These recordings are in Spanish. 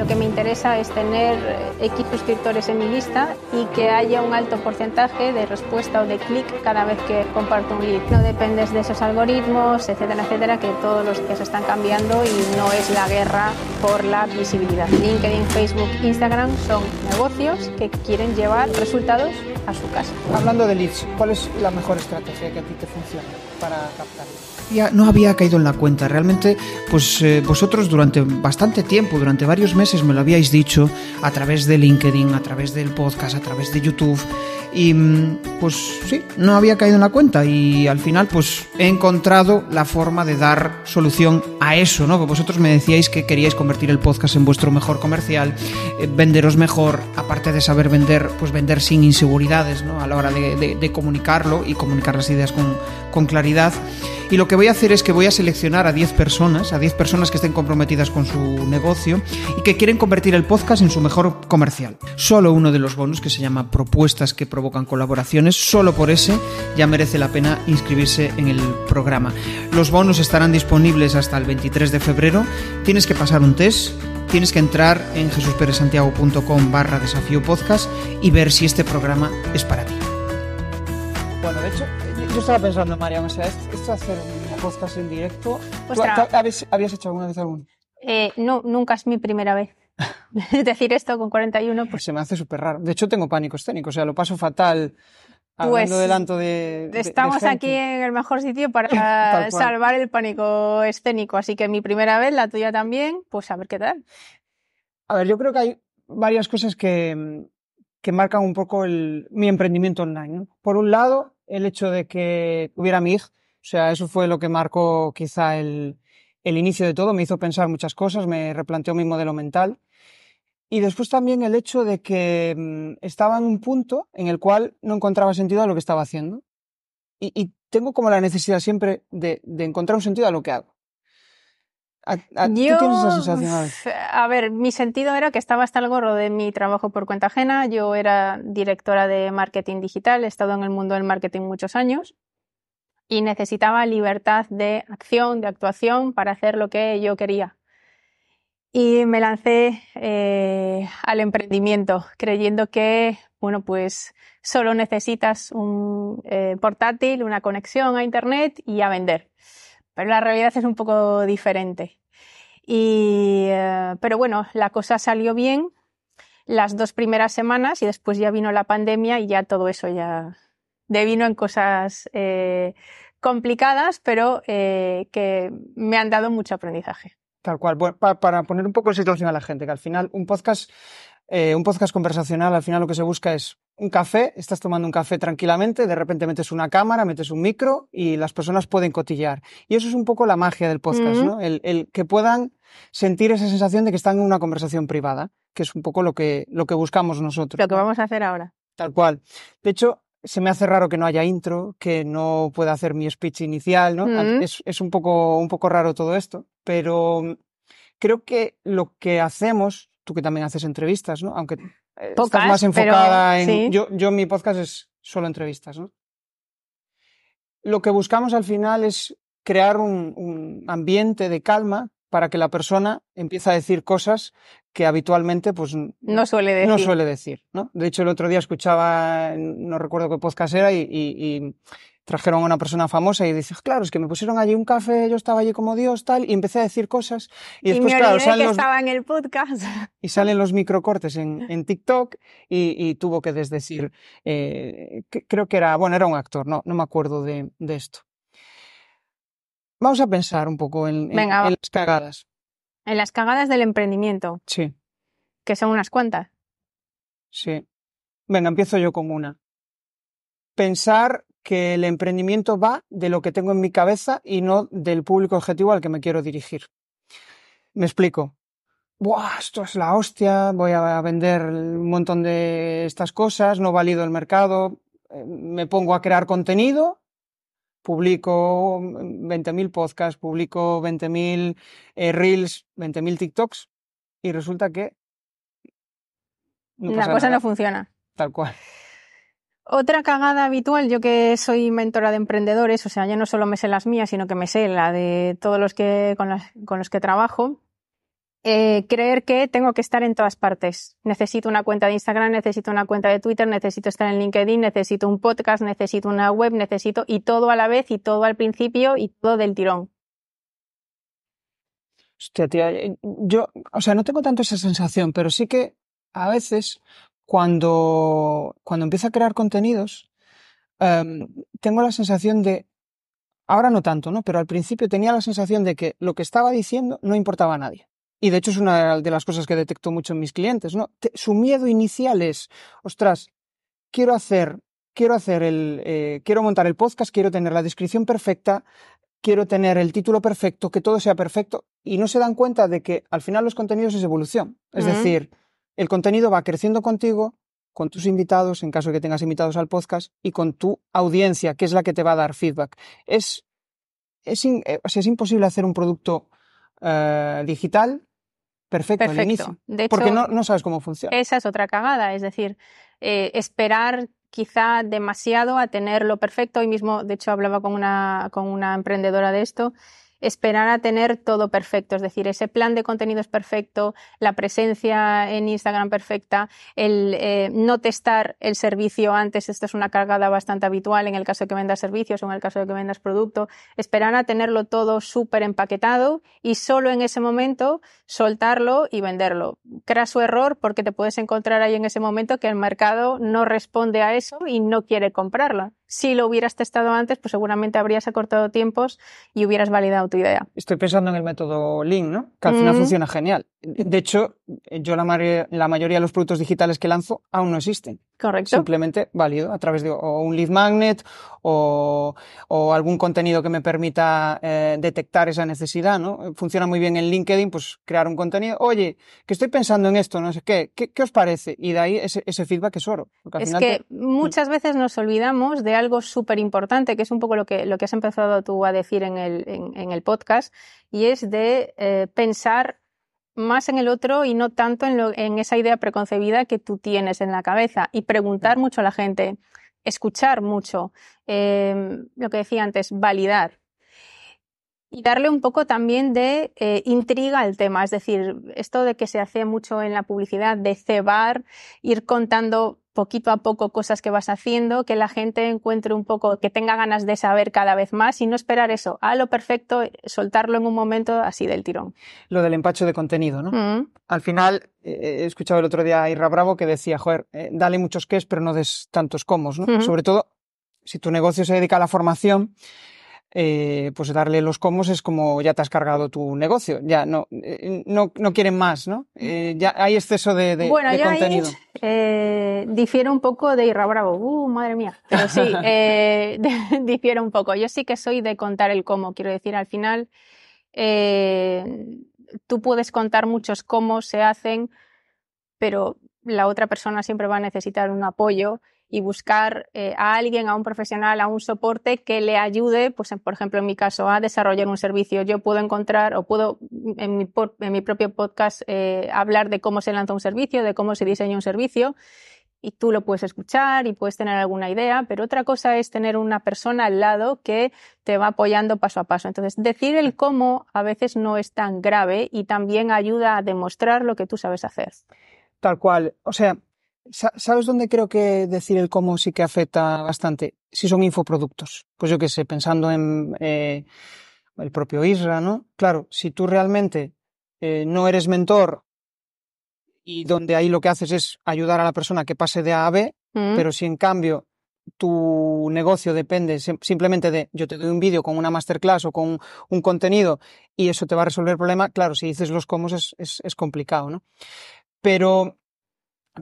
Lo que me interesa es tener X suscriptores en mi lista y que haya un alto porcentaje de respuesta o de clic cada vez que comparto un lead. No dependes de esos algoritmos, etcétera, etcétera, que todos los días están cambiando y no es la guerra por la visibilidad. LinkedIn, Facebook, Instagram son negocios que quieren llevar resultados a su casa. Hablando de leads, ¿cuál es la mejor estrategia que a ti te funciona para captarlos? No había caído en la cuenta. Realmente, pues eh, vosotros durante bastante tiempo, durante varios meses me lo habíais dicho a través de LinkedIn, a través del podcast, a través de YouTube. Y mm, pues sí, no había caído en la cuenta y al final pues he encontrado la forma de dar solución a eso, ¿no? Vosotros me decíais que queríais convertir el podcast en vuestro mejor comercial, eh, venderos mejor, aparte de saber vender, pues vender sin inseguridades, ¿no? A la hora de, comunicarlo y comunicar las ideas con, con claridad. Y lo que voy a hacer es que voy a seleccionar a 10 personas, a 10 personas que estén comprometidas con su negocio y que quieren convertir el podcast en su mejor comercial. Solo uno de los bonus que se llama propuestas que provocan colaboraciones, solo por ese ya merece la pena inscribirse en el programa. Los bonus estarán disponibles hasta el 23 de febrero. Tienes que pasar un test tienes que entrar en jesusperesantiago.com barra desafío podcast y ver si este programa es para ti. Bueno, de hecho, yo estaba pensando, Mariam, o sea, esto hacer un podcast en directo. ¿tú- Ostras. tú habías, habías hecho alguna vez algún? Eh, no, nunca es mi primera vez. Decir esto con 41, Pues se me hace súper raro. De hecho, tengo pánico escénico, o sea, lo paso fatal hablando Pues, delante de, de- estamos aquí en el mejor sitio para salvar el pánico escénico. Así que mi primera vez, la tuya también, pues a ver qué tal. A ver, yo creo que hay varias cosas que, que marcan un poco el, mi emprendimiento online. ¿no? Por un lado, el hecho de que hubiera MIG, o sea, eso fue lo que marcó quizá el, el inicio de todo, me hizo pensar muchas cosas, me replanteó mi modelo mental. Y después también el hecho de que mm, estaba en un punto en el cual no encontraba sentido a lo que estaba haciendo. Y, y tengo como la necesidad siempre de, de encontrar un sentido a lo que hago. ¿A- a- ¿Tú tienes esa sensación? A ver. uf, a ver, mi sentido era que estaba hasta el gorro de mi trabajo por cuenta ajena. Yo era directora de marketing digital, he estado en el mundo del marketing muchos años y necesitaba libertad de acción, de actuación para hacer lo que yo quería. Y me lancé eh, al emprendimiento, creyendo que, bueno, pues solo necesitas un eh, portátil, una conexión a Internet y a vender. Pero la realidad es un poco diferente. Y, eh, pero bueno, la cosa salió bien las dos primeras semanas y después ya vino la pandemia y ya todo eso ya devino en cosas eh, complicadas, pero eh, que me han dado mucho aprendizaje. Tal cual. Bueno, pa- para poner un poco en situación a la gente, que al final un podcast, eh, un podcast conversacional, al final lo que se busca es un café, estás tomando un café tranquilamente, de repente metes una cámara, metes un micro y las personas pueden cotillar. Y eso es un poco la magia del podcast. ¿no? El, el que puedan sentir esa sensación de que están en una conversación privada, que es un poco lo que, lo que buscamos nosotros. Lo que vamos a hacer ahora. Tal cual. De hecho, se me hace raro que no haya intro, que no pueda hacer mi speech inicial, ¿no? Mm. Es, es un, poco, un poco raro todo esto, pero mm, creo que lo que hacemos, tú que también haces entrevistas, ¿no? Aunque eh, Pocas, estás más pero enfocada en... sí. Yo, yo mi podcast es solo entrevistas, ¿no? Lo que buscamos al final es crear un, un ambiente de calma para que la persona empiece a decir cosas que habitualmente pues No suele decir. no suele decir, ¿no? De hecho, el otro día escuchaba, no recuerdo qué podcast era, y, y- y trajeron a una persona famosa y dice, claro, es que me pusieron allí un café, yo estaba allí como Dios, tal, y empecé a decir cosas, y Y, después, me claro, salen que los, estaba en el podcast. y salen los microcortes en, en TikTok, y, y tuvo que desdecir, eh, que- creo que era, bueno, era un actor, no, no me acuerdo de, de esto. Vamos a pensar un poco en, en- Venga, va. en las cagadas. En las cagadas del emprendimiento, Sí, que son unas cuantas. sí. Venga, empiezo yo con una. Pensar que el emprendimiento va de lo que tengo en mi cabeza y no del público objetivo al que me quiero dirigir. Me explico. Buah, esto es la hostia, voy a vender un montón de estas cosas, no valido el mercado, eh, me pongo a crear contenido, publico 20.000 podcasts, publico 20.000 eh, reels, 20.000 TikToks y resulta que no la cosa nada, no funciona. tal cual. Otra cagada habitual, yo que soy mentora de emprendedores, o sea, ya no solo me sé las mías, sino que me sé la de todos los que con, las- con los que trabajo, eh, creer que tengo que estar en todas partes. Necesito una cuenta de Instagram, necesito una cuenta de Twitter, necesito estar en LinkedIn, necesito un podcast, necesito una web, necesito y todo a la vez y todo al principio y todo del tirón. Hostia, tía, eh, yo, o sea, no tengo tanto esa sensación, pero sí que a veces cuando, cuando empiezo a crear contenidos, em, tengo la sensación de, ahora no tanto, ¿no? Pero al principio tenía la sensación de que lo que estaba diciendo no importaba a nadie. Y de hecho es una de las cosas que detecto mucho en mis clientes, ¿no? su miedo inicial es, ostras, quiero hacer, quiero hacer el, eh, quiero montar el podcast, quiero tener la descripción perfecta, quiero tener el título perfecto, que todo sea perfecto, y no se dan cuenta de que al final los contenidos es evolución. Es decir, el contenido va creciendo contigo, con tus invitados, en caso de que tengas invitados al podcast, y con tu audiencia, que es la que te va a dar feedback. Es, es, eh, es imposible hacer un producto eh, digital perfecto, al inicio. porque no, no, sabes cómo funciona. Esa es otra cagada, es decir, eh, esperar quizá demasiado a tenerlo perfecto. Hoy mismo, de hecho, hablaba con una, con una emprendedora de esto esperar a tener todo perfecto, es decir, ese plan de contenidos perfecto, la presencia en Instagram perfecta, el eh, no testar el servicio antes, esto es una cargada bastante habitual en el caso de que vendas servicios o en el caso de que vendas producto, esperar a tenerlo todo súper empaquetado y solo en ese momento soltarlo y venderlo. Crea su error porque te puedes encontrar ahí en ese momento que el mercado no responde a eso y no quiere comprarla si lo hubieras testado antes, pues seguramente habrías acortado tiempos y hubieras validado tu idea. Estoy pensando en el método Lean, ¿no? Que al final funciona genial. De hecho, yo la, la, mayoría de los productos digitales que lanzo aún no existen. Correcto. Simplemente válido a través de un lead magnet o, o algún contenido que me permita eh, detectar esa necesidad, ¿no? Funciona muy bien en LinkedIn, pues crear un contenido. Oye, que estoy pensando en esto, no sé qué, ¿qué, qué os parece? Y de ahí ese, ese feedback es oro. Es que muchas veces nos olvidamos de algo súper importante, que es un poco lo que, lo que has empezado tú a decir en el, en, el podcast, y es de eh, pensar más en el otro y no tanto en, lo, en esa idea preconcebida que tú tienes en la cabeza. Y preguntar mucho a la gente, escuchar mucho, em, lo que decía antes, validar. Y darle un poco también de eh, intriga al tema, es decir, esto de que se hace mucho en la publicidad, de cebar, ir contando poquito a poco cosas que vas haciendo, que la gente encuentre un poco, que tenga ganas de saber cada vez más y no esperar eso, a lo perfecto, soltarlo en un momento así del tirón. Lo del empacho de contenido, ¿no? Mm. Al final, eh, he escuchado el otro día a Irra Bravo que decía, joder, eh, dale muchos ques, pero no des tantos comos, ¿no? Sobre todo, si tu negocio se dedica a la formación, eh, pues darle los comos es como ya te has cargado tu negocio, ya no, eh, no, no quieren más, ¿no? Eh, ya hay exceso de, de, bueno, de contenido. eh, difiere un poco de Irra Bravo, uh, madre mía, pero sí, eh, difiere un poco. Yo sí que soy de contar el cómo, quiero decir, al final tú puedes contar muchos cómo se hacen, pero la otra persona siempre va a necesitar un apoyo y buscar eh, a alguien, a un profesional, a un soporte que le ayude, pues por ejemplo en mi caso, a desarrollar un servicio. Yo puedo encontrar o puedo en mi, propio podcast eh, hablar de cómo se lanza un servicio, de cómo se diseña un servicio y tú lo puedes escuchar y puedes tener alguna idea, pero otra cosa es tener una persona al lado que te va apoyando paso a paso. Entonces, decir el cómo a veces no es tan grave y también ayuda a demostrar lo que tú sabes hacer. Tal cual. O sea, ¿Sabes dónde creo que decir el cómo sí que afecta bastante? Si son infoproductos. Pues yo qué sé, pensando en eh, el propio Isra, ¿no? Claro, si tú realmente eh, no eres mentor y donde ahí lo que haces es ayudar a la persona que pase de A a B, mm. pero si en cambio tu negocio depende simplemente de yo te doy un vídeo con una masterclass o con un contenido y eso te va a resolver el problema, claro, si dices los cómo es, es, es complicado, ¿no? Pero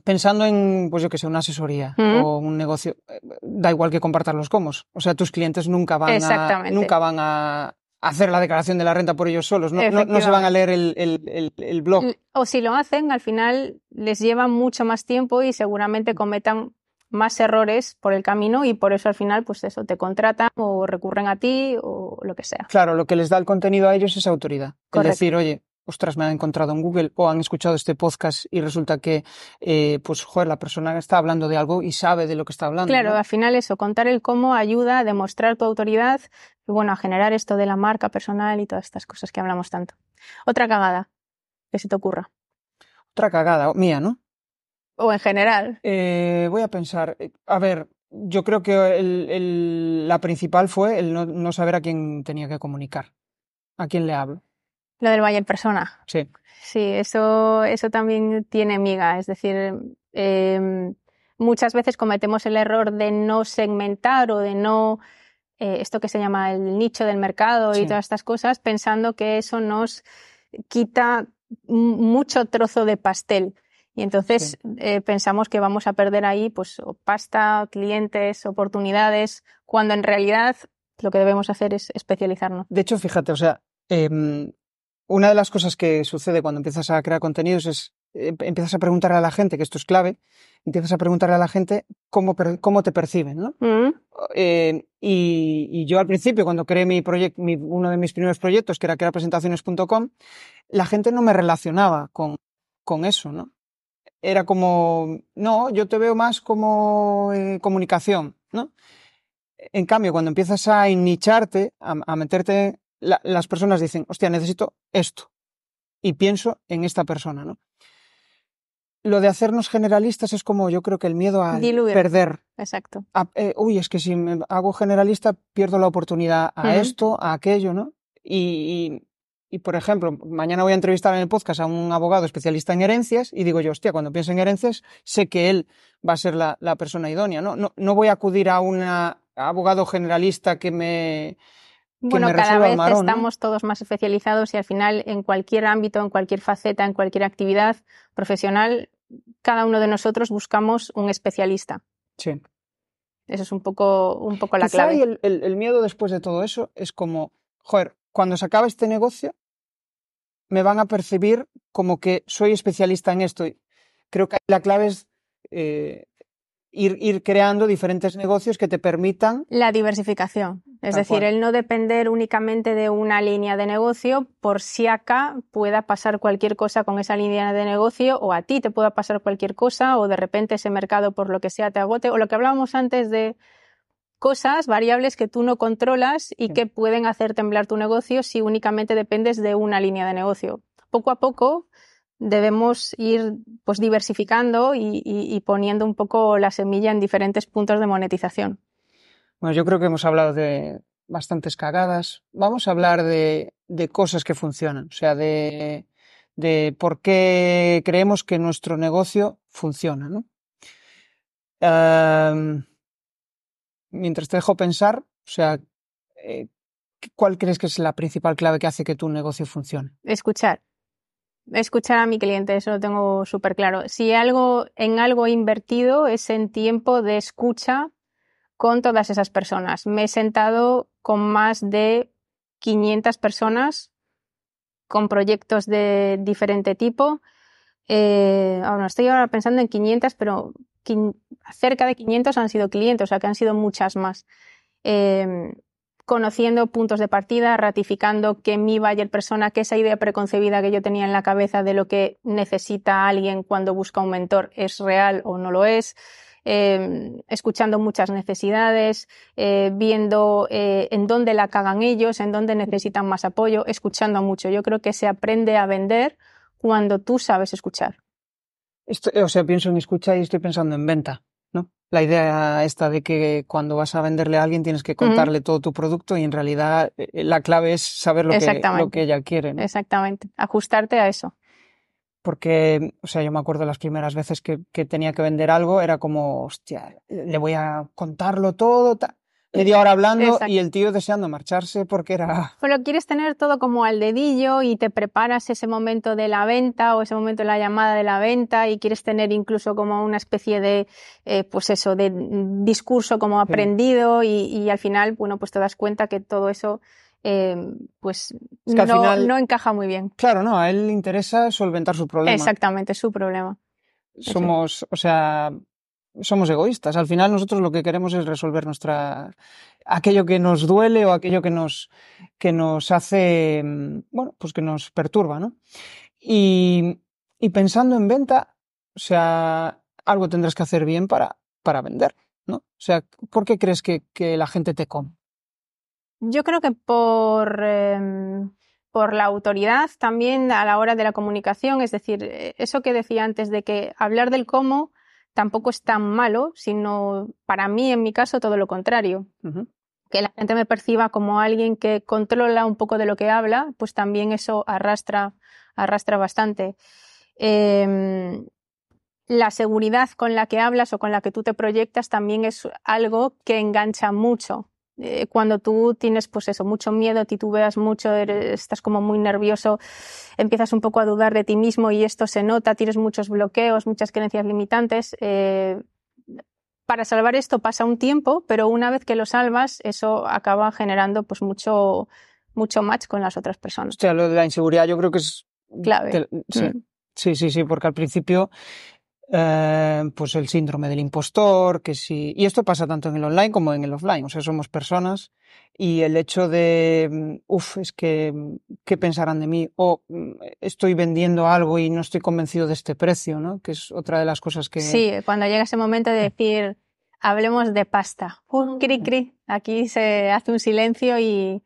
pensando en, pues yo que sé, una asesoría o un negocio, eh, da igual que compartas los comos. O sea, tus clientes nunca van a, nunca van a hacer la declaración de la renta por ellos solos, no, no, se van a leer el, el, el, blog. O si lo hacen, al final les lleva mucho más tiempo y seguramente cometan más errores por el camino y por eso al final pues eso te contratan o recurren a ti o lo que sea. Claro, lo que les da el contenido a ellos es autoridad. Es decir, oye, ostras, me han encontrado en Google o han escuchado este podcast y resulta que, eh, pues, joder, la persona está hablando de algo y sabe de lo que está hablando. Claro, al final eso, contar el cómo ayuda a demostrar tu autoridad y, bueno, a generar esto de la marca personal y todas estas cosas que hablamos tanto. Otra cagada. que se te ocurra. Otra cagada mía, ¿no? O en general. Eh, voy a pensar. eh, A ver, yo creo que el- el- la principal fue el no, no saber a quién tenía que comunicar. ¿A quién le hablo? Lo del valle en persona. Sí. Sí, eso, eso también tiene miga. Es decir, eh, muchas veces cometemos el error de no segmentar o de no, eh, esto que se llama el nicho del mercado y todas estas cosas, pensando que eso nos quita mucho trozo de pastel. Y entonces eh, pensamos que vamos a perder ahí pues o pasta, clientes, oportunidades, cuando en realidad lo que debemos hacer es especializarnos. De hecho, fíjate, o sea, em, una de las cosas que sucede cuando empiezas a crear contenidos es eh, empiezas a preguntarle a la gente, que esto es clave, empiezas a preguntarle a la gente cómo, cómo te perciben, ¿no? Mm, Eh, y, y yo al principio, cuando creé mi proyecto, uno de mis primeros proyectos, que era crearpresentaciones.com, la gente no me relacionaba con, con eso, ¿no? Era como, no, yo te veo más como eh, comunicación, ¿no? En cambio, cuando empiezas a nicharte, a, a meterte, la- las personas dicen, hostia, necesito esto. Y pienso en esta persona, ¿no? Lo de hacernos generalistas es como yo creo que el miedo a Diluir. perder exacto. a- eh, uy, es que si me hago generalista pierdo la oportunidad a esto, a aquello, ¿no? Y, y, y, por ejemplo, mañana voy a entrevistar en el podcast a un abogado especialista en herencias y digo yo, hostia, cuando pienso en herencias, sé que él va a ser la, la persona idónea, ¿no? ¿no? No voy a acudir a un abogado generalista que me... Bueno, cada vez estamos todos más especializados y al final en cualquier ámbito, en cualquier faceta, en cualquier actividad profesional, cada uno de nosotros buscamos un especialista. Sí. Eso es un poco, un poco la Quizá clave. y el, el- el miedo después de todo eso es como, joder, cuando se acabe este negocio, me van a percibir como que soy especialista en esto. Creo que la clave es eh, ir, ir creando diferentes negocios que te permitan. La diversificación. Es Tal decir, cual. el no depender únicamente de una línea de negocio por si acá pueda pasar cualquier cosa con esa línea de negocio o a ti te pueda pasar cualquier cosa o de repente ese mercado por lo que sea te agote o lo que hablábamos antes de cosas, variables que tú no controlas y Sí. que pueden hacer temblar tu negocio si únicamente dependes de una línea de negocio. Poco a poco debemos ir pues diversificando y, y- y poniendo un poco la semilla en diferentes puntos de monetización. Bueno, yo creo que hemos hablado de bastantes cagadas. Vamos a hablar de, de cosas que funcionan, o sea, de, de por qué creemos que nuestro negocio funciona, ¿no? Mientras te dejo pensar, o sea, eh, ¿cuál crees que es la principal clave que hace que tu negocio funcione? Escuchar. Escuchar a mi cliente, eso lo tengo súper claro. Si algo, en algo he invertido es en tiempo de escucha con todas esas personas. Me he sentado con más de 500 personas con proyectos de diferente tipo. Eh, estoy ahora pensando en 500, pero cerca de 500 han sido clientes, o sea que han sido muchas más. Eh, conociendo puntos de partida, ratificando que mi buyer persona, que esa idea preconcebida que yo tenía en la cabeza de lo que necesita alguien cuando busca un mentor es real o no lo es, eh, escuchando muchas necesidades, eh, viendo eh, en dónde la cagan ellos, en dónde necesitan más apoyo, escuchando mucho. Yo creo que se aprende a vender cuando tú sabes escuchar. Esto- o sea, pienso en escucha y estoy pensando en venta. La idea esta de que cuando vas a venderle a alguien tienes que contarle todo tu producto y en realidad eh, la clave es saber lo que, lo que ella quiere, ¿no? Exactamente. Ajustarte a eso. Porque, o sea, yo me acuerdo las primeras veces que, que tenía que vender algo, era como, hostia, le voy a contarlo todo, ta- media hora hablando Exacto. y el tío deseando marcharse porque era... Pero quieres tener todo como al dedillo y te preparas ese momento de la venta o ese momento de la llamada de la venta y quieres tener incluso como una especie de, eh, pues eso, de discurso como aprendido y, y al final, bueno, pues te das cuenta que todo eso, eh, pues Es que al no, final- no encaja muy bien. Claro, no, a él le interesa solventar su problema. Exactamente, su problema. Somos, o sea, somos egoístas. Al final nosotros lo que queremos es resolver nuestra aquello que nos duele o aquello que nos que nos hace, mm, bueno, pues que nos perturba, ¿no? Y, y pensando en venta, o sea, algo tendrás que hacer bien para, para vender, ¿no? O sea, ¿por qué crees que, que la gente te come? Yo creo que por, eh, por la autoridad también a la hora de la comunicación, es decir, eh, eso que decía antes de que hablar del cómo tampoco es tan malo, sino para mí, en mi caso, todo lo contrario. Que la gente me perciba como alguien que controla un poco de lo que habla, pues también eso arrastra, arrastra bastante. Em, la seguridad con la que hablas o con la que tú te proyectas también es algo que engancha mucho. Eh, cuando tú tienes, pues eso, mucho miedo, titubeas mucho, estás como muy nervioso, empiezas un poco a dudar de ti mismo y esto se nota, tienes muchos bloqueos, muchas creencias limitantes. Eh, para salvar esto pasa un tiempo, pero una vez que lo salvas, eso acaba generando pues mucho, mucho match con las otras personas. O sea, lo de la inseguridad yo creo que es clave. sí. Mm. sí, sí, sí, porque al principio eh, pues el síndrome del impostor, que sí. Y esto pasa tanto en el online como en el offline. O sea, somos personas y el hecho de, mm, uff, es que, mm, ¿qué pensarán de mí? O mm, estoy vendiendo algo y no estoy convencido de este precio, ¿no? Que es otra de las cosas que. Sí, cuando llega ese momento de decir, hablemos de pasta. Un cri cri. Aquí se hace un silencio y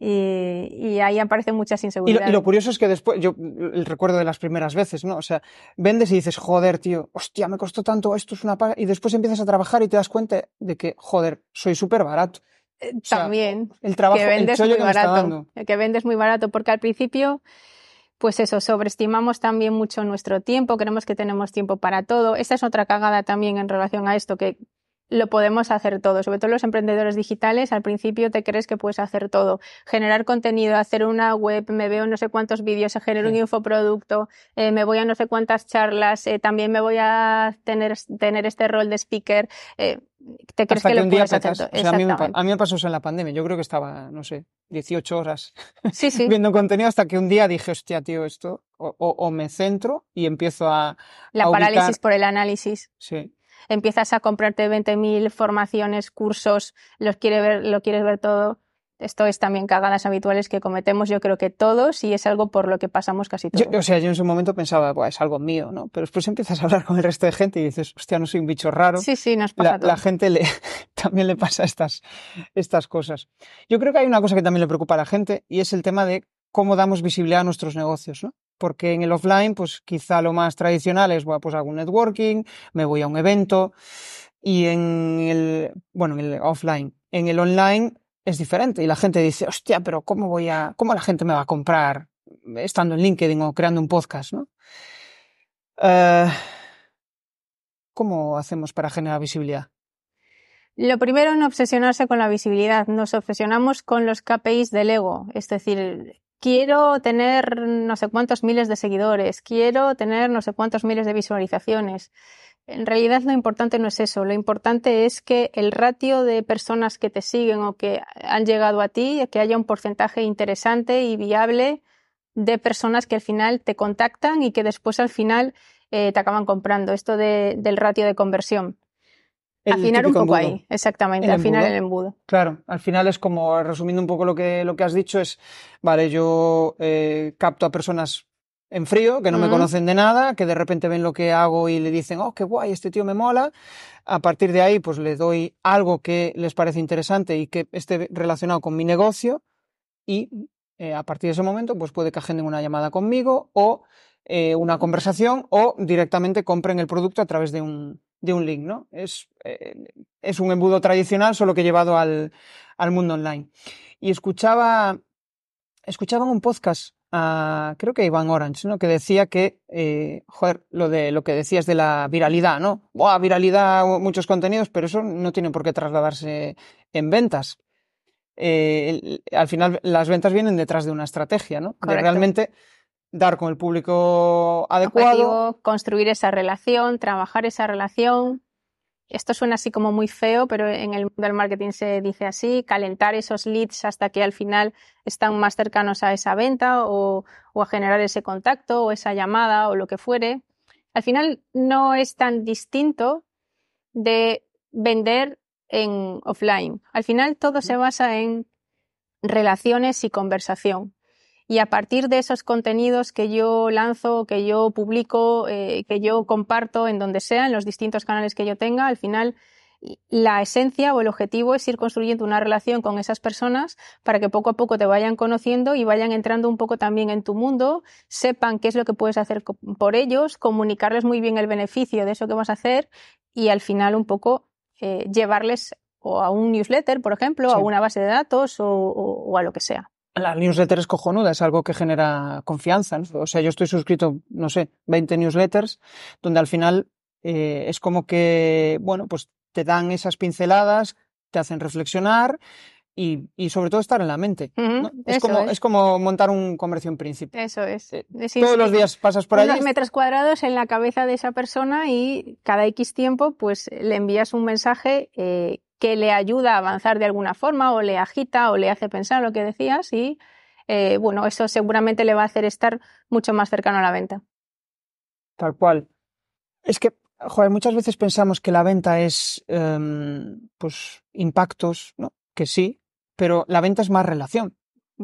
y, ahí aparecen muchas inseguridades. Y lo, curioso es que después, yo el recuerdo de las primeras veces, ¿no? O sea, vendes y dices, joder, tío, hostia, me costó tanto, esto es una paga, y después empiezas a trabajar y te das cuenta de que, joder, soy súper barato. Eh, también. El trabajo, que vendes muy barato. Que vendes muy barato, porque al principio, pues eso, sobreestimamos también mucho nuestro tiempo, creemos que tenemos tiempo para todo. Esta es otra cagada también en relación a esto, que lo podemos hacer todo, sobre todo los emprendedores digitales, al principio te crees que puedes hacer todo, generar contenido, hacer una web, me veo no sé cuántos vídeos, genero un infoproducto, eh, me voy a no sé cuántas charlas, eh, también me voy a tener, tener este rol de speaker, eh, te crees que, lo puedes hacer todo. a, mí me, a, mí me, pasó eso en la pandemia, yo creo que estaba, no sé, 18 horas sí, sí. viendo contenido hasta que un día dije, hostia, tío, esto, o, o, me centro y empiezo a... La parálisis por el análisis. Sí empiezas a comprarte 20.000 formaciones, cursos, los quiere ver, lo quieres ver todo. Esto es también cagadas habituales que cometemos, yo creo que todos, y es algo por lo que pasamos casi todos. o sea, yo en su momento pensaba, es algo mío, ¿no? Pero después empiezas a hablar con el resto de gente y dices, hostia, no soy un bicho raro. Sí, sí, nos pasa la, la gente le, también le pasa estas, estas cosas. Yo creo que hay una cosa que también le preocupa a la gente y es el tema de cómo damos visibilidad a nuestros negocios, ¿no? Porque en el offline, pues quizá lo más tradicional es, bueno, pues hago un networking, me voy a un evento, y en el, bueno, en el offline, en el online es diferente, y la gente dice, hostia, pero ¿cómo voy a, cómo la gente me va a comprar estando en LinkedIn o creando un podcast, no? Uh, ¿Cómo hacemos para generar visibilidad? Lo primero, no obsesionarse con la visibilidad. Nos obsesionamos con los KPIs del ego. Es decir, quiero tener no sé cuántos miles de seguidores, quiero tener no sé cuántos miles de visualizaciones. En realidad lo importante no es eso, lo importante es que el ratio de personas que te siguen o que han llegado a ti, que haya un porcentaje interesante y viable de personas que al final te contactan y que después al final eh, te acaban comprando. Esto del ratio de conversión afinar un poco ahí, exactamente, afinar el embudo. Claro, al final es como, resumiendo un poco lo que, lo que has dicho, es, vale, yo eh, capto a personas en frío, que no me conocen de nada, que de repente ven lo que hago y le dicen, oh, qué guay, este tío me mola. A partir de ahí, pues le doy algo que les parece interesante y que esté relacionado con mi negocio y eh, a partir de ese momento, pues puede que agenden una llamada conmigo o eh, una conversación o directamente compren el producto a través de un, de un link, ¿no? Es, eh, es un embudo tradicional, solo que llevado al, al mundo online. Y escuchaba, escuchaba un podcast, creo que Iván Orange, ¿no? Que decía que, eh, joder, lo de lo que decías de la viralidad, ¿no? Buah, viralidad, muchos contenidos, pero eso no tiene por qué trasladarse en ventas. Eh, al final, las ventas vienen detrás de una estrategia, ¿no? De realmente dar con el público adecuado. construir esa relación, trabajar esa relación. Esto suena así como muy feo, pero en el mundo del marketing se dice así, calentar esos leads hasta que al final están más cercanos a esa venta o, o a generar ese contacto o esa llamada o lo que fuere. Al final no es tan distinto de vender en offline. Al final todo se basa en relaciones y conversación y a partir de esos contenidos que yo lanzo, que yo publico, eh, que yo comparto en donde sea, en los distintos canales que yo tenga, al final la esencia o el objetivo es ir construyendo una relación con esas personas para que poco a poco te vayan conociendo y vayan entrando un poco también en tu mundo, sepan qué es lo que puedes hacer por ellos, comunicarles muy bien el beneficio de eso que vas a hacer y al final un poco eh, llevarles o a un newsletter, por ejemplo, a una base de datos o, a lo que sea. La newsletter es cojonuda, es algo que genera confianza. O sea, yo estoy suscrito, no sé, 20 newsletters, donde al final eh, es como que, bueno, pues te dan esas pinceladas, te hacen reflexionar y, y sobre todo estar en la mente. es, como, es. como montar un comercio en príncipe. Eso es. Eh, todos los días pasas por allí. metros cuadrados en la cabeza de esa persona y cada X tiempo pues le envías un mensaje eh, que le ayuda a avanzar de alguna forma o le agita o le hace pensar lo que decías y eh, bueno, eso seguramente le va a hacer estar mucho más cercano a la venta. Tal cual. Es que joder, muchas veces pensamos que la venta es, em, pues, impactos, ¿no? Que sí, pero la venta es más relación.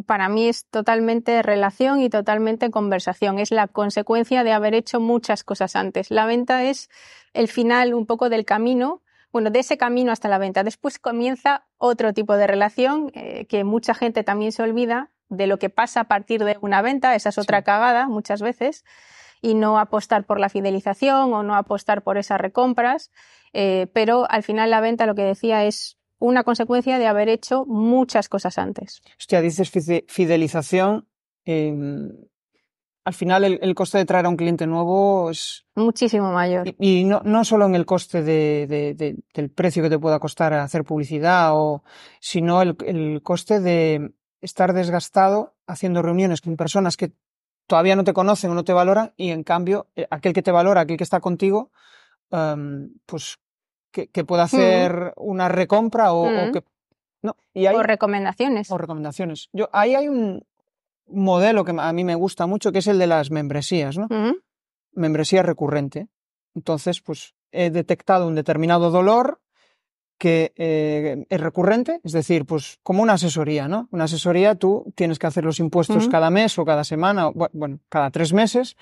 Para mí es totalmente relación y totalmente conversación. Es la consecuencia de haber hecho muchas cosas antes. La venta es el final un poco del camino, bueno, de ese camino hasta la venta. Después comienza otro tipo de relación eh, que mucha gente también se olvida de lo que pasa a partir de una venta. Esa es otra cagada muchas veces y no apostar por la fidelización o no apostar por esas recompras, eh, pero al final la venta, lo que decía, es una consecuencia de haber hecho muchas cosas antes. Hostia, dices fidelización. Al final el, coste de traer a un cliente nuevo es muchísimo mayor. Y, no, no, solo en el coste del precio que te pueda costar hacer publicidad, o, sino el, el, coste de estar desgastado haciendo reuniones con personas que todavía no te conocen o no te valoran y en cambio eh, aquel que te valora, aquel que está contigo, em, pues que, que pueda hacer una recompra o, que... No, y hay, o recomendaciones. O recomendaciones. Yo, ahí hay un modelo que a mí me gusta mucho, que es el de las membresías, ¿no? Membresía recurrente. Entonces, pues he detectado un determinado dolor que eh, es recurrente, es decir, pues como una asesoría, ¿no? Una asesoría, tú tienes que hacer los impuestos cada mes o cada semana, o, bueno, cada tres meses.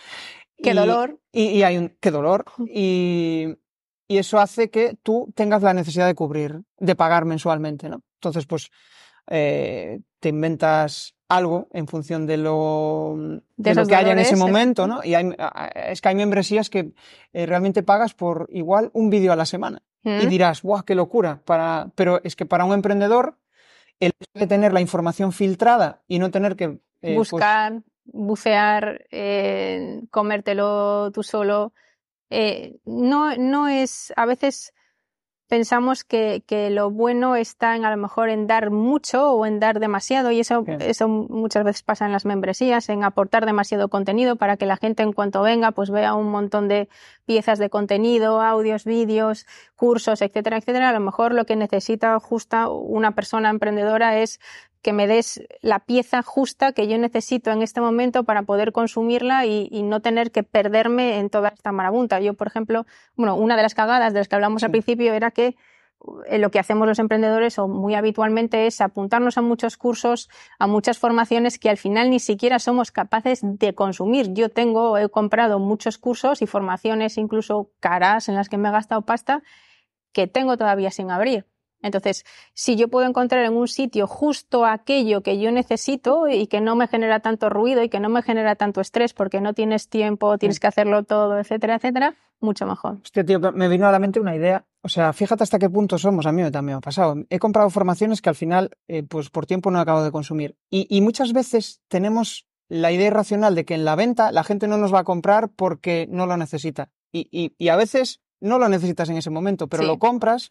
Qué dolor. Y, hay un, qué dolor. Y, y eso hace que tú tengas la necesidad de cubrir, de pagar mensualmente, ¿no? Entonces, pues, eh, te inventas algo en función de lo, de, lo que haya en ese momento, ¿no? Y hay, es que hay membresías que eh, realmente pagas por igual un vídeo a la semana. Y dirás, ¡guau, qué locura! Para... Pero es que para un emprendedor, el hecho de tener la información filtrada y no tener que... Eh, pues Buscar, bucear, eh, comértelo tú solo, eh, no, no es... A veces pensamos que, que, lo bueno está en a lo mejor en dar mucho o en dar demasiado y eso, eso muchas veces pasa en las membresías, en aportar demasiado contenido para que la gente en cuanto venga pues vea un montón de piezas de contenido, audios, vídeos, cursos, etcétera, etcétera. A lo mejor lo que necesita justa una persona emprendedora es que me des la pieza justa que yo necesito en este momento para poder consumirla y, no tener que perderme en toda esta marabunta. Yo, por ejemplo, bueno, una de las cagadas de las que hablamos al principio era que eh, lo que hacemos los emprendedores o muy habitualmente es apuntarnos a muchos cursos, a muchas formaciones que al final ni siquiera somos capaces de consumir. Yo tengo, he comprado muchos cursos y formaciones incluso caras en las que me he gastado pasta que tengo todavía sin abrir. Entonces, si yo puedo encontrar en un sitio justo aquello que yo necesito y que no me genera tanto ruido y que no me genera tanto estrés porque no tienes tiempo, tienes que hacerlo todo, etcétera, etcétera, mucho mejor. Hostia, tío, me vino a la mente una idea. O sea, fíjate hasta qué punto somos. A mí también me ha pasado. He comprado formaciones que al final, eh, pues por tiempo no acabo de consumir. Y, muchas veces tenemos la idea irracional de que en la venta la gente no nos va a comprar porque no lo necesita. Y, a veces no lo necesitas en ese momento, pero lo compras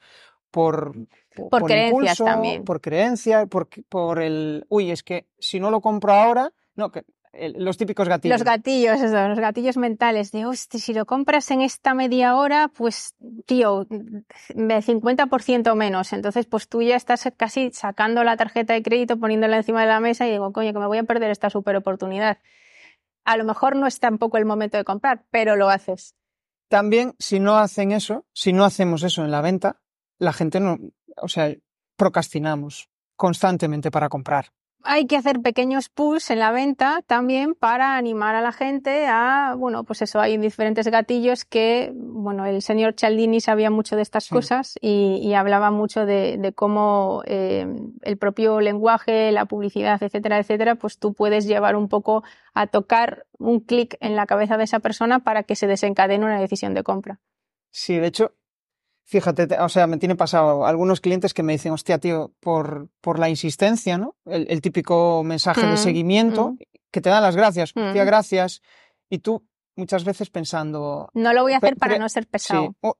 por, por, creencias también. Por creencia, por, por el, uy, es que si no lo compro ahora, no, que los típicos gatillos. Los gatillos, eso, los gatillos mentales de, hostia, si lo compras en esta media hora, pues, tío, 50% menos. Entonces, pues tú ya estás casi sacando la tarjeta de crédito, poniéndola encima de la mesa y digo, coño, que me voy a perder esta super oportunidad. A lo mejor no es tampoco el momento de comprar, pero lo haces. También, si no hacen eso, si no hacemos eso en la venta, la gente no, o sea, procrastinamos constantemente para comprar. hay que hacer pequeños pulls en la venta también para animar a la gente a, bueno, pues eso, hay diferentes gatillos que, bueno, el señor Cialdini sabía mucho de estas Sí. cosas y, y hablaba mucho de, de cómo eh, el propio lenguaje, la publicidad, etcétera, etcétera, pues tú puedes llevar un poco a tocar un clic en la cabeza de esa persona para que se desencadene una decisión de compra. Sí, de hecho, fíjate, te- o sea, me tiene pasado algunos clientes que me dicen, hostia, tío, por, por la insistencia, ¿no? El, el típico mensaje de Mm, seguimiento mm. que te dan las gracias, Mm. tía, gracias. Y tú muchas veces pensando, No lo voy a hacer para no ser sí, pesado. oh,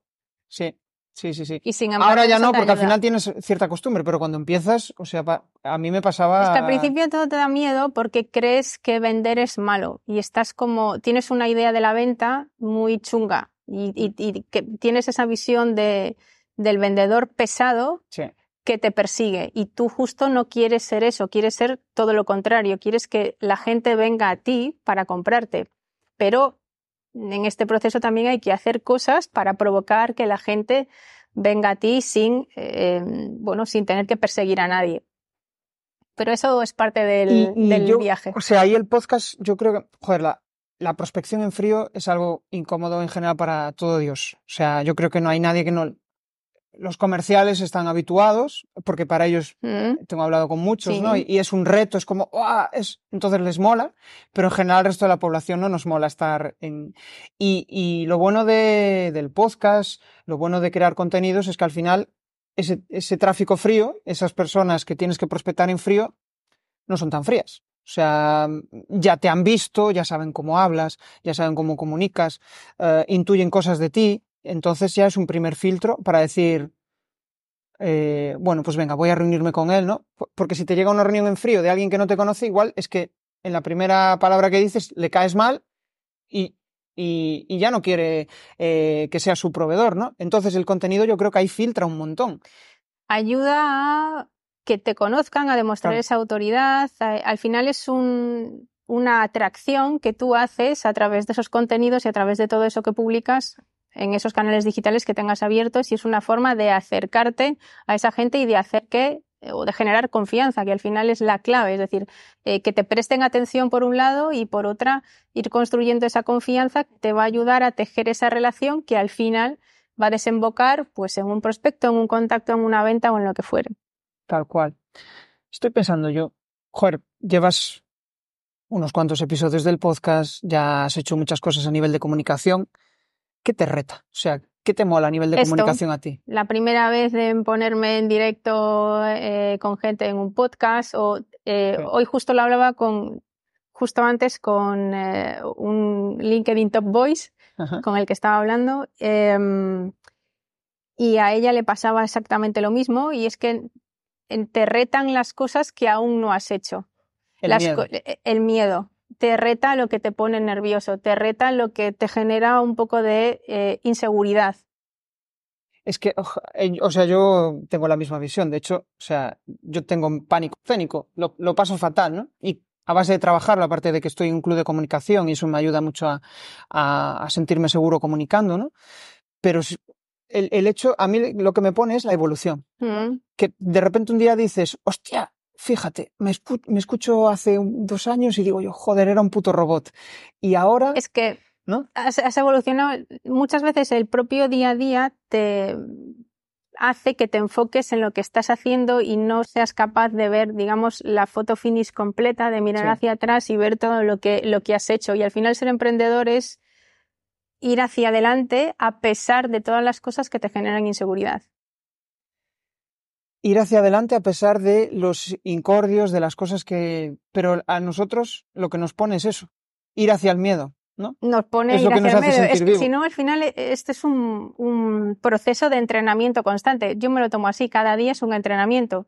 sí, sí, sí, sí. Y sin embargo, Ahora ya no, porque al final tienes cierta costumbre, pero cuando empiezas, o sea, a mí me pasaba... Que al principio todo te da miedo porque crees que vender es malo y estás como, tienes una idea de la venta muy chunga y, y- y que tienes esa visión de, del vendedor pesado Sí, que te persigue y tú justo no quieres ser eso, quieres ser todo lo contrario, quieres que la gente venga a ti para comprarte, pero en este proceso también hay que hacer cosas para provocar que la gente venga a ti sin, eh, bueno, sin tener que perseguir a nadie. Pero eso es parte del, Y- y del yo- viaje. O sea, ahí el podcast, yo creo que, joder, la, la prospección en frío es algo incómodo en general para todo Dios. O sea, yo creo que no hay nadie que no. Los comerciales están habituados, porque para ellos Mm, tengo hablado con muchos, Sí. ¿no? Y, y es un reto, es como, ¡ah! Es, entonces les mola, pero en general el resto de la población no nos mola estar en. Y, y lo bueno de, del podcast, lo bueno de crear contenidos es que al final ese, ese tráfico frío, esas personas que tienes que prospectar en frío, no son tan frías. O sea, ya te han visto, ya saben cómo hablas, ya saben cómo comunicas, eh, intuyen cosas de ti. Entonces ya es un primer filtro para decir, eh, bueno, pues venga, voy a reunirme con él, ¿no? Por- Porque si te llega una reunión en frío de alguien que no te conoce, igual es que en la primera palabra que dices le caes mal y, y, y ya no quiere eh, que sea su proveedor, ¿no? Entonces el contenido yo creo que ahí filtra un montón. Ayuda a que te conozcan, a demostrar Claro. esa autoridad. Al final es un, una atracción que tú haces a través de esos contenidos y a través de todo eso que publicas en esos canales digitales que tengas abiertos y es una forma de acercarte a esa gente y de hacer que o de generar confianza, que al final es la clave, es decir, eh, que te presten atención por un lado y por otra ir construyendo esa confianza que te va a ayudar a tejer esa relación que al final va a desembocar pues en un prospecto, en un contacto, en una venta o en lo que fuere. Tal cual. Estoy pensando yo, joder, llevas unos cuantos episodios del podcast, ya has hecho muchas cosas a nivel de comunicación. ¿Qué te reta? O sea, ¿qué te mola a nivel de Esto. comunicación a ti? La primera vez en ponerme en directo eh, con gente en un podcast o eh, Sí. hoy justo lo hablaba con justo antes con eh, un LinkedIn Top Voice Ajá. con el que estaba hablando eh, y a ella le pasaba exactamente lo mismo y es que te retan las cosas que aún no has hecho. El Las miedo. co- eh, el miedo. Te reta lo que te pone nervioso, te reta lo que te genera un poco de eh, inseguridad. Es que, o sea, yo tengo la misma visión. De hecho, o sea, yo tengo un pánico escénico. Lo, lo paso fatal, ¿no? Y a base de trabajarlo, aparte de que estoy en un club de comunicación y eso me ayuda mucho a, a- a sentirme seguro comunicando, ¿no? Pero si- el, el hecho, a mí lo que me pone es la evolución. Mm. que de repente un día dices, hostia, fíjate, me, escu- me escucho hace un- dos años y digo yo, joder, era un puto robot. Y ahora, Es que ¿no? has, has evolucionado. Muchas veces el propio día a día te hace que te enfoques en lo que estás haciendo y no seas capaz de ver, digamos, la foto finish completa, de mirar Sí. hacia atrás y ver todo lo que, lo que has hecho. Y al final ser emprendedor es ir hacia adelante a pesar de todas las cosas que te generan inseguridad. Ir hacia adelante a pesar de los incordios, de las cosas que... Pero a nosotros lo que nos pone es eso, ir hacia el miedo, ¿no? nos pone Es a lo ir nos hacia el medio. Es que si no, al final eh, este es un, un proceso de entrenamiento constante. Yo me lo tomo así, cada día es un entrenamiento.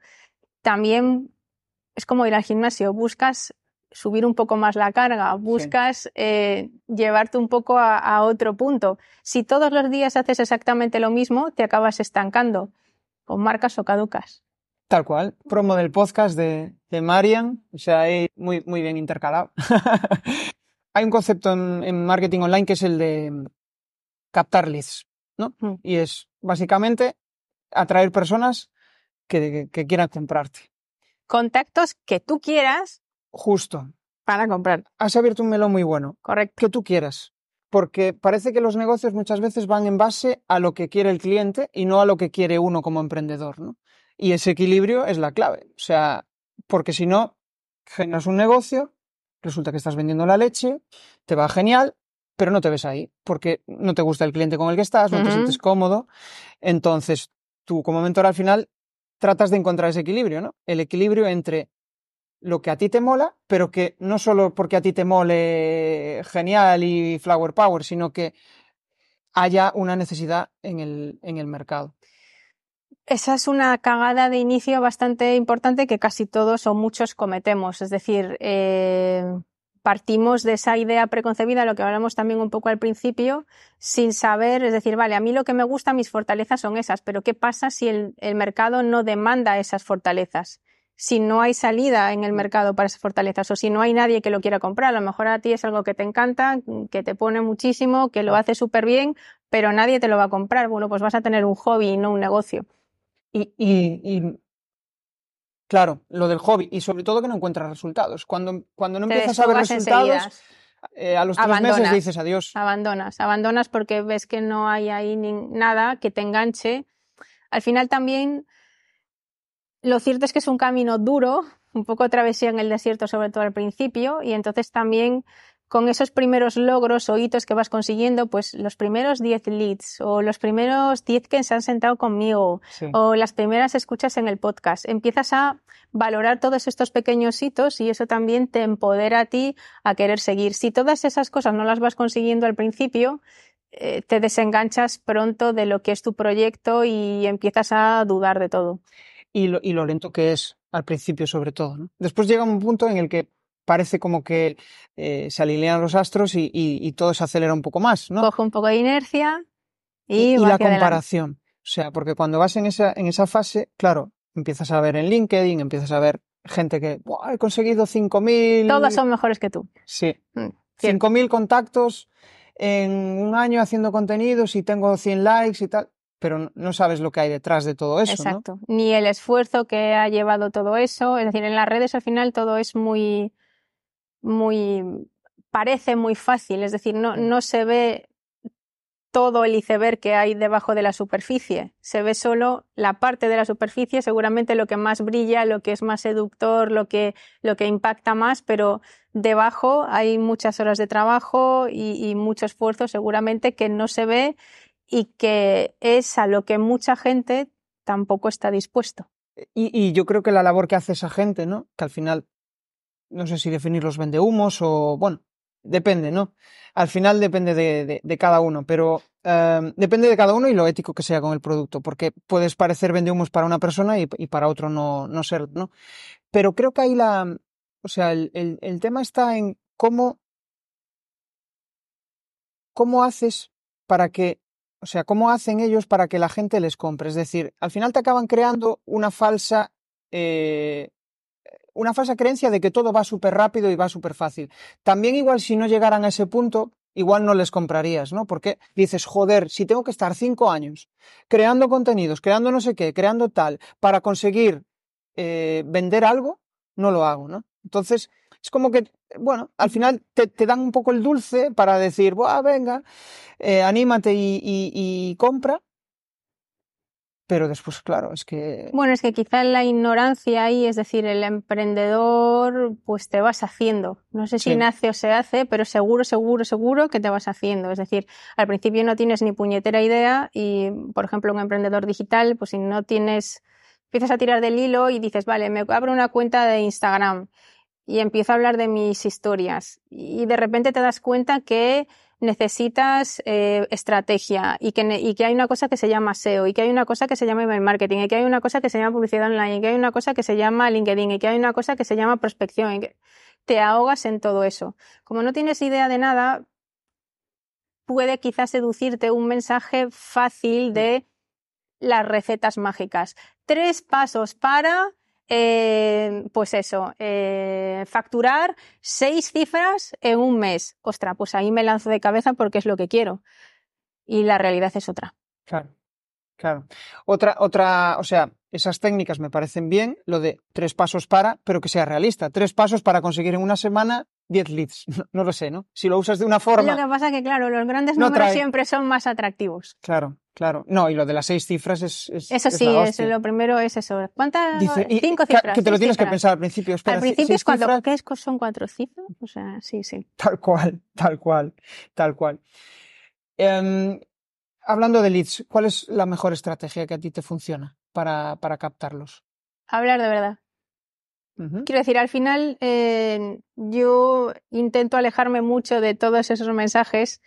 También es como ir al gimnasio, buscas subir un poco más la carga, buscas eh, llevarte un poco a, a otro punto. Si todos los días haces exactamente lo mismo, te acabas estancando con marcas o caducas. Tal cual, promo del podcast de, de Marian, o sea, ahí muy, muy bien intercalado. Hay un concepto en, en marketing online que es el de mm, captar leads, ¿no? Mm. Y es básicamente atraer personas que, que quieran comprarte. contactos que tú quieras Justo. para comprar. Has abierto un melón muy bueno. Correcto. Que tú quieras. Porque parece que los negocios muchas veces van en base a lo que quiere el cliente y no a lo que quiere uno como emprendedor, ¿no? Y ese equilibrio es la clave. O sea, porque si no, generas un negocio, resulta que estás vendiendo la leche, te va genial, pero no te ves ahí, porque no te gusta el cliente con el que estás, no te sientes cómodo. Entonces, tú como mentor al final tratas de encontrar ese equilibrio, ¿no? El equilibrio entre lo que a ti te mola, pero que no solo porque a ti te mole genial y flower power, sino que haya una necesidad en el, en el mercado. Esa es una cagada de inicio bastante importante que casi todos o muchos cometemos. Es decir, eh, partimos de esa idea preconcebida, lo que hablamos también un poco al principio, sin saber, es decir, vale, a mí lo que me gusta, mis fortalezas son esas, pero ¿qué pasa si el, el mercado no demanda esas fortalezas? Si no hay salida en el mercado para esas fortalezas o si no hay nadie que lo quiera comprar, a lo mejor a ti es algo que te encanta, que te pone muchísimo, que lo hace súper bien, pero nadie te lo va a comprar. Bueno, pues vas a tener un hobby y no un negocio. Y, y, y, claro, lo del hobby, y sobre todo que no encuentras resultados. Cuando, cuando no Te empiezas a ver resultados, eh, a los tres meses Abandonas. dices adiós. Abandonas, abandonas porque ves que no hay ahí ni- nada que te enganche. Al final también lo cierto es que es un camino duro, un poco travesía en el desierto, sobre todo al principio, y entonces también con esos primeros logros o hitos que vas consiguiendo, pues los primeros 10 leads o los primeros 10 que se han sentado conmigo Sí. o las primeras escuchas en el podcast. Empiezas a valorar todos estos pequeños hitos y eso también te empodera a ti a querer seguir. Si todas esas cosas no las vas consiguiendo al principio, eh, te desenganchas pronto de lo que es tu proyecto y empiezas a dudar de todo. Y lo, y lo lento que es al principio sobre todo. ¿no? Después llega un punto en el que parece como que eh, se alinean los astros y, y- y todo se acelera un poco más, ¿no? Coge un poco de inercia y, y va la hacia adelante. comparación. O sea, porque cuando vas en esa, en esa fase, claro, empiezas a ver en LinkedIn, empiezas a ver gente que "Buah, he conseguido 5.000. Todos son mejores que tú. Sí, Mm, cierto. 5.000 contactos en un año haciendo contenidos y tengo 100 likes y tal, pero no- sabes lo que hay detrás de todo eso, ¿no? Exacto. Ni el esfuerzo que ha llevado todo eso. Es decir, en las redes al final todo es muy, muy, parece muy fácil. Es decir, no, no se ve todo el iceberg que hay debajo de la superficie. Se ve solo la parte de la superficie, seguramente lo que más brilla, lo que es más seductor, lo que, lo que impacta más, pero debajo hay muchas horas de trabajo y, y mucho esfuerzo seguramente que no se ve y que es a lo que mucha gente tampoco está dispuesto. Y, yo creo que la labor que hace esa gente, ¿no? Que al final, no sé si definir los vendehumos o, bueno, depende, ¿no? Al final depende de, de- cada uno, pero eh, depende de cada uno y lo ético que sea con el producto, porque puedes parecer vendehumos para una persona y, para otro no, no ser, ¿no? Pero creo que ahí la, o sea, el- el tema está en cómo, cómo haces para que, o sea, cómo hacen ellos para que la gente les compre. Es decir, al final te acaban creando una falsa, eh, una falsa creencia de que todo va súper rápido y va súper fácil. También igual si no llegaran a ese punto, igual no les comprarías, ¿no? Porque dices, joder, si tengo que estar cinco años creando contenidos, creando no sé qué, creando tal, para conseguir eh, vender algo, no lo hago, ¿no? Entonces, es como que, bueno, al final te, te dan un poco el dulce para decir, Buah, venga, eh, anímate y, y- y compra. Pero después, claro, es que Bueno, es que quizá la ignorancia ahí, es decir, el emprendedor, pues te vas haciendo. No sé si Sí. nace o se hace, pero seguro, seguro, seguro que te vas haciendo. Es decir, al principio no tienes ni puñetera idea y, por ejemplo, un emprendedor digital, pues si no tienes, empiezas a tirar del hilo y dices, vale, me abro una cuenta de Instagram y empiezo a hablar de mis historias y de repente te das cuenta que necesitas eh, estrategia y que, y que hay una cosa que se llama SEO y que hay una cosa que se llama email marketing y que hay una cosa que se llama publicidad online y que hay una cosa que se llama LinkedIn y que hay una cosa que se llama prospección y que te ahogas en todo eso. Como no tienes idea de nada, puede quizás seducirte un mensaje fácil de las recetas mágicas. Tres pasos para, eh, pues eso, eh, facturar seis cifras en un mes. Ostra, pues ahí me lanzo de cabeza porque es lo que quiero. Y la realidad es otra. Claro, claro. Otra, otra, o sea, esas técnicas me parecen bien, lo de tres pasos para, pero que sea realista. Tres pasos para conseguir en una semana 10 leads. No, no, lo sé, ¿no? Si lo usas de una forma. Lo que pasa que, claro, los grandes no números trae... siempre son más atractivos. Claro, claro. No, y lo de las seis cifras es. es eso sí, es es lo primero es eso. ¿Cuántas? Dice, Cinco cifras. Que te lo tienes cifras. que pensar al principio. Espera, al principio es cuando. ¿Qué es, son cuatro cifras? O sea, sí, sí. Tal cual, tal cual, tal cual. Um, hablando de leads, ¿cuál es la mejor estrategia que a ti te funciona para, para captarlos? Hablar de verdad. Uh -huh. Quiero decir, al final eh, yo intento alejarme mucho de todos esos mensajes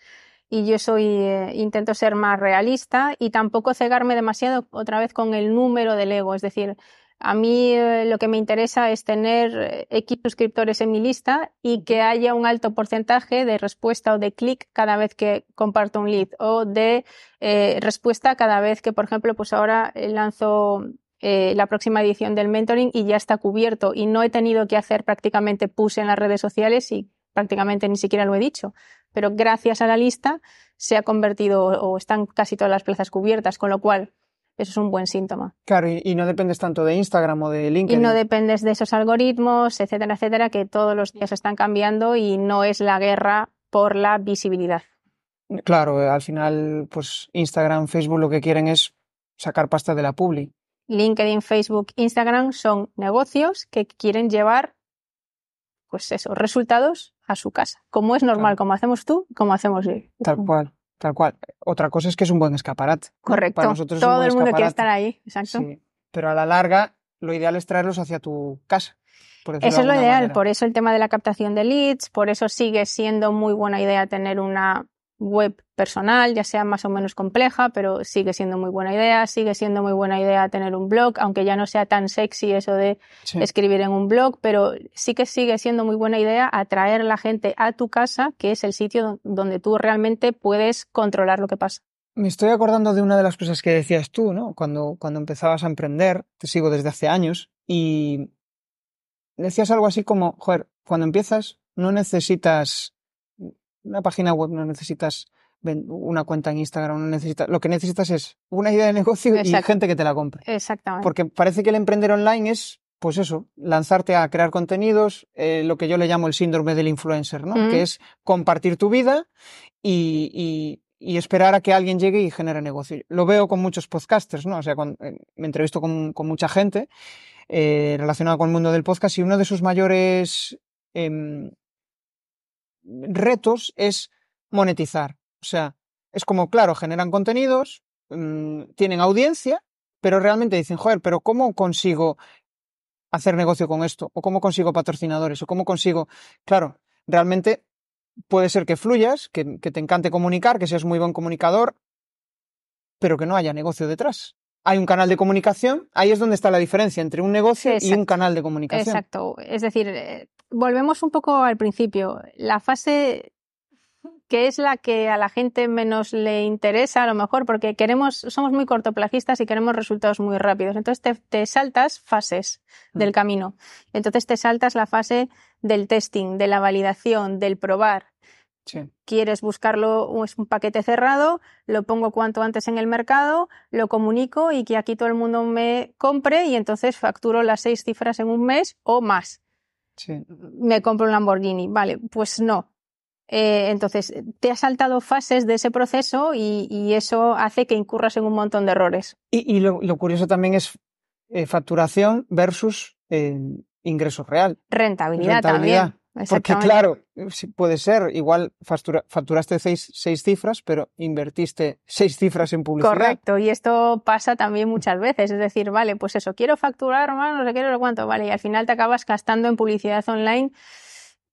y yo soy eh, intento ser más realista y tampoco cegarme demasiado otra vez con el número del ego, es decir, a mí eh, lo que me interesa es tener X suscriptores en mi lista y que haya un alto porcentaje de respuesta o de clic cada vez que comparto un lead o de eh, respuesta cada vez que, por ejemplo, pues ahora lanzo eh, la próxima edición del mentoring y ya está cubierto y no he tenido que hacer prácticamente push en las redes sociales y prácticamente ni siquiera lo he dicho. Pero gracias a la lista se ha convertido o están casi todas las plazas cubiertas, con lo cual eso es un buen síntoma. Claro, y, y, no dependes tanto de Instagram o de LinkedIn. Y no dependes de esos algoritmos, etcétera, etcétera, que todos los días están cambiando y no es la guerra por la visibilidad. Claro, al final, pues Instagram, Facebook lo que quieren es sacar pasta de la publi. LinkedIn, Facebook, Instagram son negocios que quieren llevar, pues eso, resultados a su casa. Como es normal, Claro. como hacemos tú, como hacemos yo. Tal cual, tal cual. Otra cosa es que es un buen escaparate. Correcto. Para nosotros es un Todo buen el mundo quiere estar ahí, exacto. Sí, pero a la larga lo ideal es traerlos hacia tu casa. Eso es lo ideal, manera. por eso el tema de la captación de leads, por eso sigue siendo muy buena idea tener una web personal, ya sea más o menos compleja, pero sigue siendo muy buena idea, sigue siendo muy buena idea tener un blog, aunque ya no sea tan sexy eso de Sí. escribir en un blog, pero sí que sigue siendo muy buena idea atraer la gente a tu casa, que es el sitio don- donde tú realmente puedes controlar lo que pasa. Me estoy acordando de una de las cosas que decías tú, ¿no? Cuando, cuando empezabas a emprender, te sigo desde hace años, y decías algo así como, joder, cuando empiezas no necesitas una página web, no necesitas una cuenta en Instagram, no necesitas, lo que necesitas es una idea de negocio y gente que te la compre. Exactamente. Porque parece que el emprender online es, pues eso, lanzarte a crear contenidos, eh, lo que yo le llamo el síndrome del influencer, ¿no? Mm. Que es compartir tu vida y, y- y esperar a que alguien llegue y genere negocio. Lo veo con muchos podcasters, ¿no? O sea, cuando, eh, me entrevisto con, con mucha gente eh, relacionada con el mundo del podcast y uno de sus mayores em, retos es monetizar. O sea, es como, claro, generan contenidos, mm, tienen audiencia, pero realmente dicen, joder, pero ¿cómo consigo hacer negocio con esto? ¿O cómo consigo patrocinadores? ¿O cómo consigo...? Claro, realmente puede ser que fluyas, que, que te encante comunicar, que seas muy buen comunicador, pero que no haya negocio detrás. Hay un canal de comunicación, ahí es donde está la diferencia entre un negocio y un canal de comunicación. Exacto. Es decir, eh, volvemos un poco al principio. La fase que es la que a la gente menos le interesa a lo mejor porque queremos, somos muy cortoplacistas y queremos resultados muy rápidos. Entonces te, te saltas fases Mm. del camino. Entonces te saltas la fase del testing, de la validación, del probar. Sí. Quieres buscarlo, es un paquete cerrado, lo pongo cuanto antes en el mercado, lo comunico y que aquí todo el mundo me compre y entonces facturo las seis cifras en un mes o más Sí. me compro un Lamborghini. Vale, pues no. Eh, entonces, te has saltado fases de ese proceso y, y eso hace que incurras en un montón de errores. Y, y lo, lo curioso también es eh, facturación versus eh, ingreso real. Rentabilidad, Rentabilidad. también. Porque claro, puede ser, igual factura- facturaste seis, seis cifras, pero invertiste seis cifras en publicidad. Correcto, y esto pasa también muchas veces. Es decir, vale, pues eso, quiero facturar más, no sé qué, no sé cuánto, vale, y al final te acabas gastando en publicidad online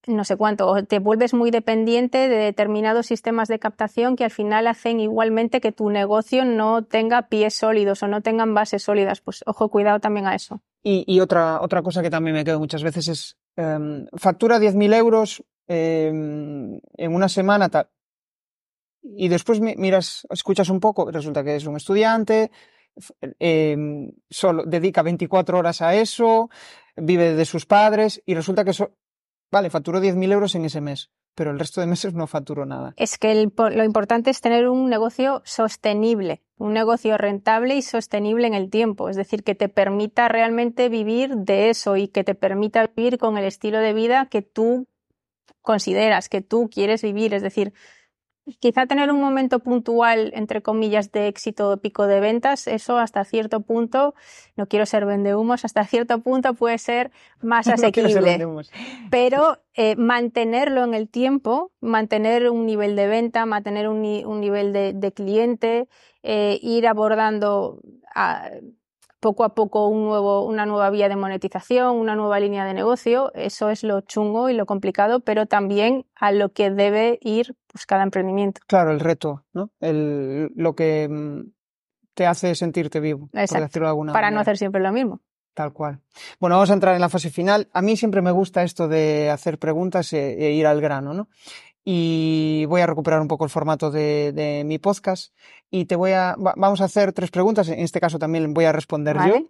no sé cuánto, o te vuelves muy dependiente de determinados sistemas de captación que al final hacen igualmente que tu negocio no tenga pies sólidos o no tengan bases sólidas. Pues ojo, cuidado también a eso. Y, y otra, otra cosa que también me quedo muchas veces es em, factura 10.000 euros em, en una semana tal. Y después mi- miras, escuchas un poco, resulta que es un estudiante, em, solo dedica 24 horas a eso, vive de sus padres y resulta que eso, vale, facturó 10.000 euros en ese mes. Pero el resto de meses no facturo nada. Es que el, lo importante es tener un negocio sostenible, un negocio rentable y sostenible en el tiempo, es decir, que te permita realmente vivir de eso y que te permita vivir con el estilo de vida que tú consideras, que tú quieres vivir, es decir, quizá tener un momento puntual, entre comillas, de éxito o pico de ventas, eso hasta cierto punto, no quiero ser vendehumos, hasta cierto punto puede ser más asequible. pero eh, mantenerlo en el tiempo, mantener un nivel de venta, mantener un, nivel de, cliente, eh, ir abordando a, poco a poco un nuevo, una nueva vía de monetización, una nueva línea de negocio. Eso es lo chungo y lo complicado, pero también a lo que debe ir pues, cada emprendimiento. Claro, el reto, ¿no? El, lo que mm, te hace sentirte vivo, por decirlo de alguna Para no hacer siempre lo mismo. Tal cual. Bueno, vamos a entrar en la fase final. A mí siempre me gusta esto de hacer preguntas e, e ir al grano, ¿no? Y voy a recuperar un poco el formato de, mi podcast y te voy a, vamos a hacer tres preguntas, en este caso también voy a responder yo.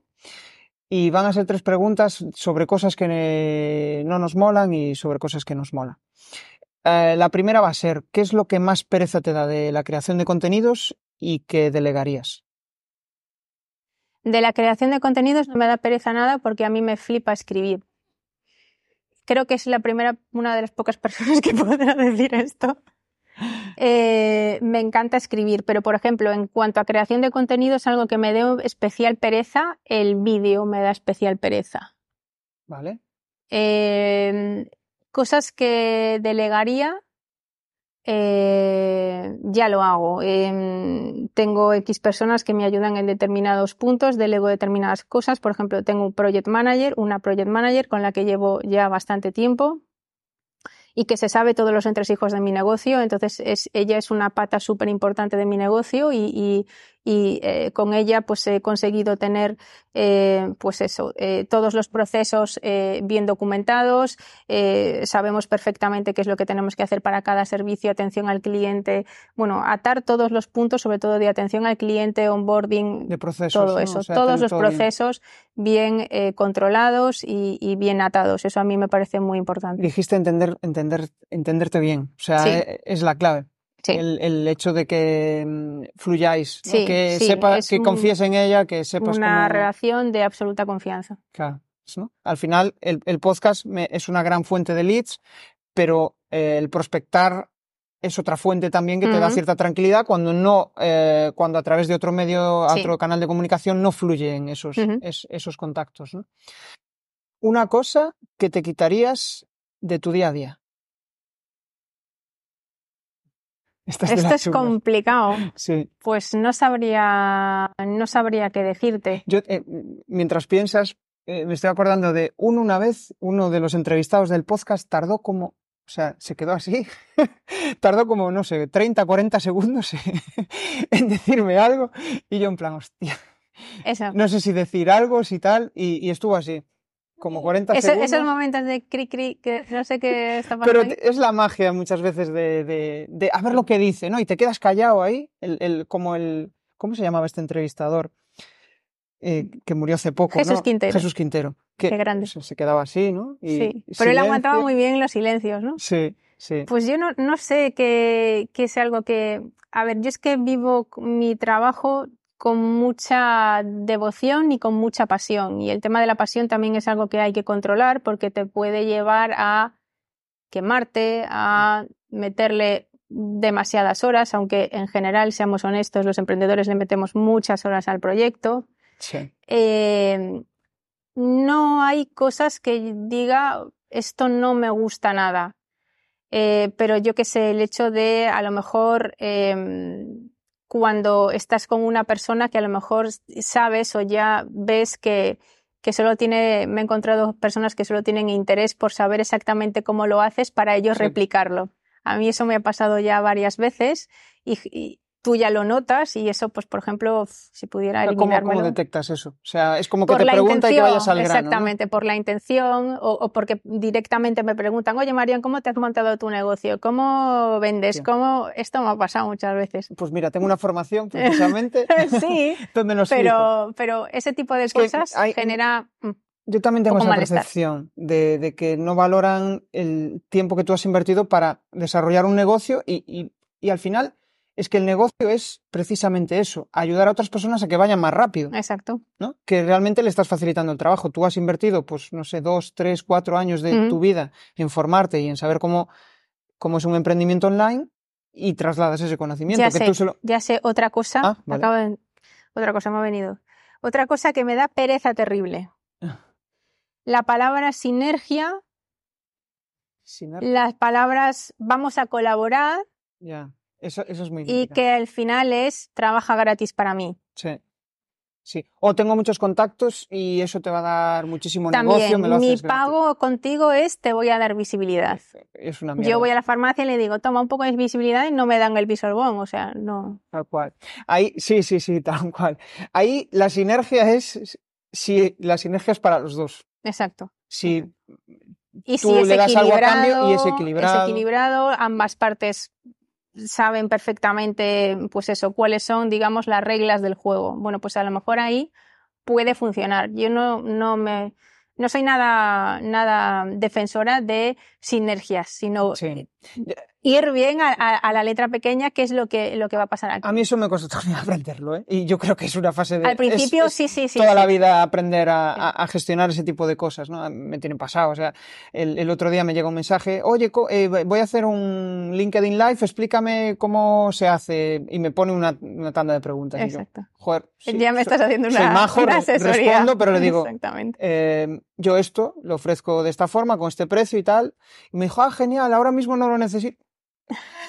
Y van a ser tres preguntas sobre cosas que no nos molan y sobre cosas que nos molan. Eh, la primera va a ser, ¿qué es lo que más pereza te da de la creación de contenidos y que delegarías? De la creación de contenidos no me da pereza nada porque a mí me flipa escribir creo que es la primera, una de las pocas personas que podrá decir esto. Eh, me encanta escribir, pero por ejemplo, en cuanto a creación de contenido es algo que me da especial pereza, el vídeo me da especial pereza. Vale. Eh, cosas que delegaría, eh, ya lo hago. Em, tengo X personas que me ayudan en determinados puntos, delego determinadas cosas. Por ejemplo, tengo un project manager, una project manager con la que llevo ya bastante tiempo y que se sabe todos los entresijos de mi negocio. Entonces, es, ella es una pata súper importante de mi negocio y eh, con ella pues he conseguido tener eh, pues eso eh, todos los procesos eh, bien documentados eh, sabemos perfectamente qué es lo que tenemos que hacer para cada servicio atención al cliente bueno atar todos los puntos sobre todo de atención al cliente onboarding de procesos, todo eso todos los procesos bien, bien controlados y, y, bien atados. Eso a mí me parece muy importante. Dijiste entender entender entenderte bien. O sea es la clave el, hecho de que mm, fluyáis, que sepa, que confíes en ella, que sepas una relación de absoluta confianza. Claro, Al final, el, podcast es una gran fuente de leads, pero eh, el prospectar es otra fuente también que te da cierta tranquilidad cuando no, eh, cuando a través de otro medio, otro canal de comunicación no fluyen esos, esos contactos. Una cosa que te quitarías de tu día a día. Esto es complicado. Sí. Pues no sabría, no sabría qué decirte. Yo, eh, mientras piensas, eh, me estoy acordando de uno una vez, uno de los entrevistados del podcast tardó como, o sea, se quedó así, tardó como, no sé, 30, 40 segundos en decirme algo y yo en plan, hostia. Eso. No sé si decir algo, si tal, y estuvo así como 40 segundos. Esos momentos de cri cri, que no sé qué está pasando. Pero es la magia muchas veces de, de, de, a ver lo que dice, ¿no? Y te quedas callado ahí, el, el, como el, ¿cómo se llamaba este entrevistador? Eh, que murió hace poco, Jesús Quintero. Jesús Quintero. Que qué grande. Se, quedaba así, ¿no? Y, sí, pero él aguantaba muy bien los silencios, ¿no? Sí, sí. Pues yo no, no sé qué que es algo que... A ver, yo es que vivo mi trabajo con mucha devoción y con mucha pasión. Y el tema de la pasión también es algo que hay que controlar porque te puede llevar a quemarte, a meterle demasiadas horas, aunque en general, seamos honestos, los emprendedores le metemos muchas horas al proyecto. Eh, no hay cosas que diga esto no me gusta nada. Eh, pero yo que sé, el hecho de a lo mejor em, cuando estás con una persona que a lo mejor sabes o ya ves que, que solo tiene, me he encontrado personas que solo tienen interés por saber exactamente cómo lo haces para ellos replicarlo. A mí eso me ha pasado ya varias veces y, tú ya lo notas y eso, pues, por ejemplo, si pudiera eliminármelo. ¿Cómo, ¿Cómo, detectas eso? O sea, es como que te pregunta y que vayas al grano. Exactamente, por la intención o, porque directamente me preguntan, oye, Marian, ¿cómo te has montado tu negocio? ¿Cómo vendes? ¿Cómo...? Esto me ha pasado muchas veces. Pues mira, tengo una formación precisamente sí, donde nos pero, pero ese tipo de cosas genera... Mm. Yo también tengo esa malestar. percepción de, de que no valoran el tiempo que tú has invertido para desarrollar un negocio y, y- y al final es que el negocio es precisamente eso, ayudar a otras personas a que vayan más rápido, Exacto. ¿no? Que realmente le estás facilitando el trabajo. Tú has invertido, pues, no sé, dos, tres, cuatro años de tu vida en formarte y en saber cómo, cómo es un emprendimiento online y trasladas ese conocimiento. Ya que sé, tú solo... ya sé otra cosa. Ah, me vale. acabo de- Otra cosa me ha venido. Otra cosa que me da pereza terrible. Ah. La palabra sinergia, Sin ar- las palabras vamos a colaborar Ya, eso, eso es muy y que al final es trabaja gratis para mí. Sí. Sí. O tengo muchos contactos y eso te va a dar muchísimo También, negocio, me lo mi haces pago contigo es te voy a dar visibilidad. Es una mierda. Yo voy a la farmacia y le digo, toma un poco de visibilidad y no me dan el bisorbón, o sea, no. Tal cual. Ahí, sí, sí, sí, tal cual. Ahí la sinergia es, si la sinergia es para los dos. Exacto. Si Y Tú si es le das algo a cambio y es equilibrado. es equilibrado, ambas partes saben perfectamente, pues eso, cuáles son, digamos, las reglas del juego. Bueno, pues a lo mejor ahí puede funcionar. Yo no, no me, no soy nada, nada defensora de sinergias, sino Sí. Ir bien a, a- a la letra pequeña, que es lo que, lo que va a pasar aquí. a mí eso me costó también aprenderlo, ¿eh? Y yo creo que es una fase de... Al principio, es- es sí, sí, sí. toda sí. la vida aprender a, Sí. a- a gestionar ese tipo de cosas, ¿no? Me tienen pasado. O sea, el, el otro día me llega un mensaje, oye, co- eh, voy a hacer un LinkedIn Live, explícame cómo se hace. Y me pone una, una tanda de preguntas. Y yo, Exacto. joder, sí, ya me soy- estás haciendo soy una, majo, una re- asesoría. respondo, pero le digo, Exactamente. eh, yo esto lo ofrezco de esta forma, con este precio y tal. Y me dijo, ah, genial, ahora mismo no lo necesito.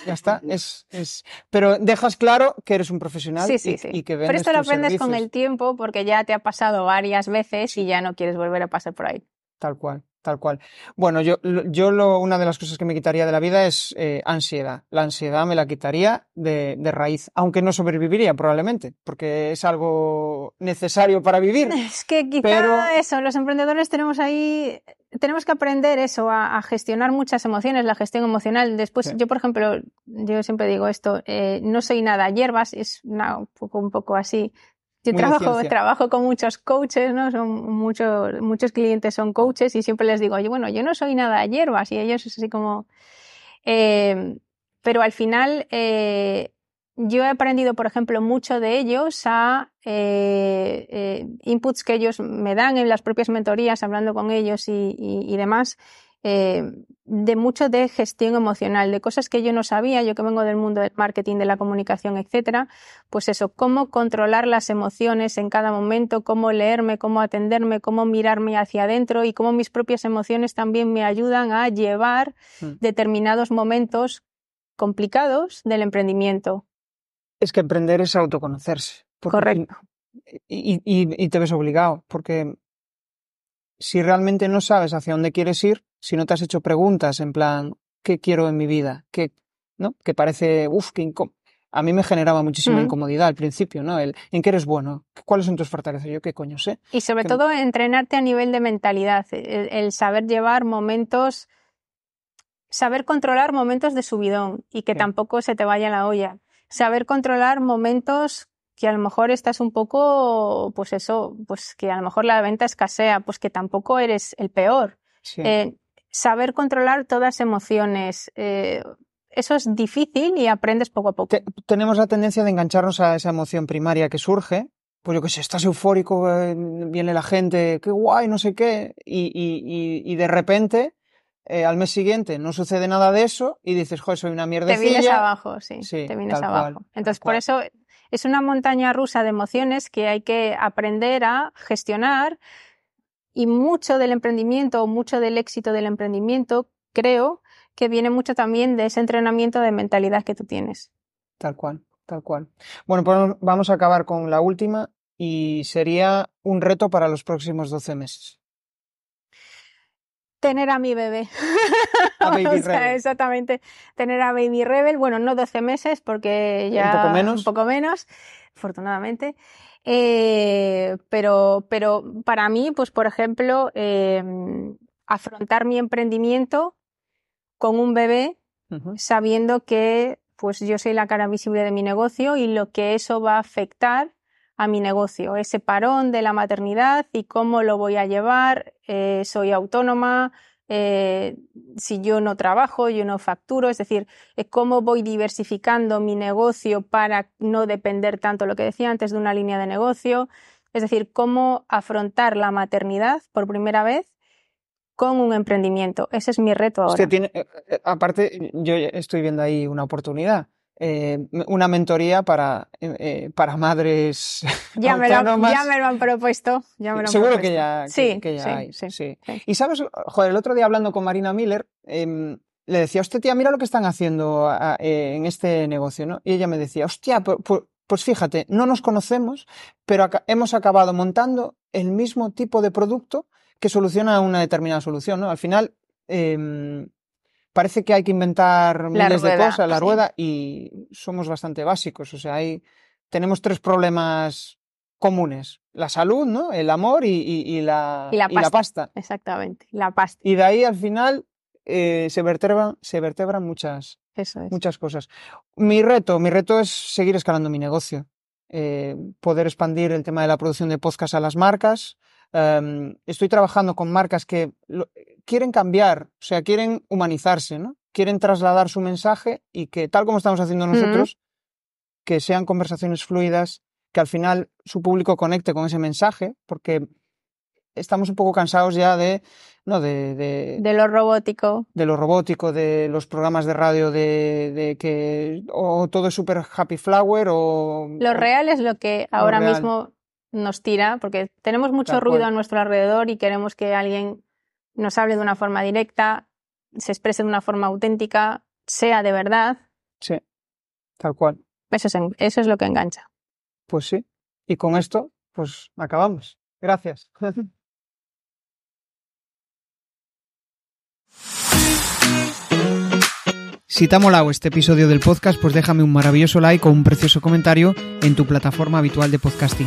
Ya está, es, es... Pero dejas claro que eres un profesional Sí, sí, y, sí. y que Pero vendes esto lo aprendes con el tiempo porque ya te ha pasado varias veces y ya no quieres volver a pasar por ahí. Tal cual, tal cual. Bueno, yo, yo lo, una de las cosas que me quitaría de la vida es eh, ansiedad. La ansiedad me la quitaría de, de raíz, aunque no sobreviviría probablemente, porque es algo necesario para vivir. Es que quizá Pero- eso, los emprendedores tenemos ahí, tenemos que aprender eso, a, a gestionar muchas emociones, la gestión emocional. Después, Sí. yo por ejemplo, yo siempre digo esto, eh, no soy nada hierbas, es una- un, poco, un poco así. Yo Muy trabajo, trabajo con muchos coaches, ¿no? Son muchos, muchos clientes son coaches y siempre les digo, oye, bueno, yo no soy nada hierbas y ellos es así como, eh, pero al final, eh, yo he aprendido, por ejemplo, mucho de ellos a eh, eh, inputs que ellos me dan en las propias mentorías, hablando con ellos y, y- y demás, eh, de mucho de gestión emocional, de cosas que yo no sabía, yo que vengo del mundo del marketing, de la comunicación, etcétera, pues eso, cómo controlar las emociones en cada momento, cómo leerme, cómo atenderme, cómo mirarme hacia adentro y cómo mis propias emociones también me ayudan a llevar Mm. determinados momentos complicados del emprendimiento. Es que emprender es autoconocerse. Correcto. Y, y- y te ves obligado, porque si realmente no sabes hacia dónde quieres ir, si no te has hecho preguntas en plan, ¿qué quiero en mi vida? ¿Qué, ¿no? Que parece, uff, qué incómodo. A mí me generaba muchísima incomodidad al principio, ¿no? El, ¿en qué eres bueno? ¿Cuáles son tus fortalezas? Yo, ¿qué coño sé? Y sobre que- todo entrenarte a nivel de mentalidad, el, el saber llevar momentos, saber controlar momentos de subidón y que Sí. tampoco se te vaya la olla. Saber controlar momentos que a lo mejor estás un poco, pues eso, pues que a lo mejor la venta escasea, pues que tampoco eres el peor. Sí. Eh, saber controlar todas emociones, eh, eso es difícil y aprendes poco a poco. Te- tenemos la tendencia de engancharnos a esa emoción primaria que surge. Pues yo qué sé, estás eufórico, eh, viene la gente, qué guay, no sé qué, y, y, y, y de repente, eh, al mes siguiente, no sucede nada de eso y dices, joder, soy una te mierdecilla. vienes abajo, sí, Sí, te vienes cual, abajo. Entonces, cual. por eso es una montaña rusa de emociones que hay que aprender a gestionar y mucho del emprendimiento o mucho del éxito del emprendimiento, creo que viene mucho también de ese entrenamiento de mentalidad que tú tienes. Tal cual, tal cual. Bueno, pues vamos a acabar con la última y sería un reto para los próximos 12 meses. Tener a mi bebé. A Baby O sea, Rebel. exactamente. Tener a Baby Rebel. Bueno, no 12 meses, porque ya. Un poco menos. Un poco menos, afortunadamente. Eh, pero, pero para mí, pues, por ejemplo, eh, afrontar mi emprendimiento con un bebé, sabiendo que pues yo soy la cara visible de mi negocio y lo que eso va a afectar a mi negocio, ese parón de la maternidad y cómo lo voy a llevar. Eh, soy autónoma, eh, si yo no trabajo, yo no facturo, es decir, eh, cómo voy diversificando mi negocio para no depender tanto, lo que decía antes, de una línea de negocio, es decir, cómo afrontar la maternidad por primera vez con un emprendimiento. Ese es mi reto ahora. tiene, aparte, yo estoy viendo ahí una oportunidad eh, una mentoría para, eh, eh, para madres ya me, lo, ya me lo han propuesto. Ya me lo Seguro que ya, sí, que, ya hay. Sí, Y sabes, joder, el otro día hablando con Marina Miller, em, le decía, hostia, tía, mira lo que están haciendo en este negocio, ¿no? Y ella me decía, hostia, pues, fíjate, no nos conocemos, pero hemos acabado montando el mismo tipo de producto que soluciona una determinada solución, ¿no? Al final, eh, parece que hay que inventar miles de cosas, la rueda, y somos bastante básicos. O sea, hay, tenemos tres problemas comunes. La salud, ¿no? El amor y, la, y, la, pasta. Exactamente, la pasta. Y de ahí al final eh, se, vertebran, se vertebran muchas, muchas cosas. Mi reto, mi reto es seguir escalando mi negocio. Eh, poder expandir el tema de la producción de podcast a las marcas. Em, estoy trabajando con marcas que quieren cambiar, o sea, quieren humanizarse, ¿no? Quieren trasladar su mensaje y que, tal como estamos haciendo nosotros, que sean conversaciones fluidas, que al final su público conecte con ese mensaje, porque estamos un poco cansados ya de, ¿no? De, de, lo robótico. De lo robótico, de los programas de radio, de, que o todo es súper happy flower o... Lo real es lo que ahora mismo nos tira, porque tenemos mucho ruido a nuestro alrededor y queremos que alguien nos hable de una forma directa, se exprese de una forma auténtica, sea de verdad. Sí, tal cual. Eso es, eso es lo que engancha. Pues sí. Y con esto, pues acabamos. Gracias. Si te ha molado este episodio del podcast, pues déjame un maravilloso like o un precioso comentario en tu plataforma habitual de podcasting.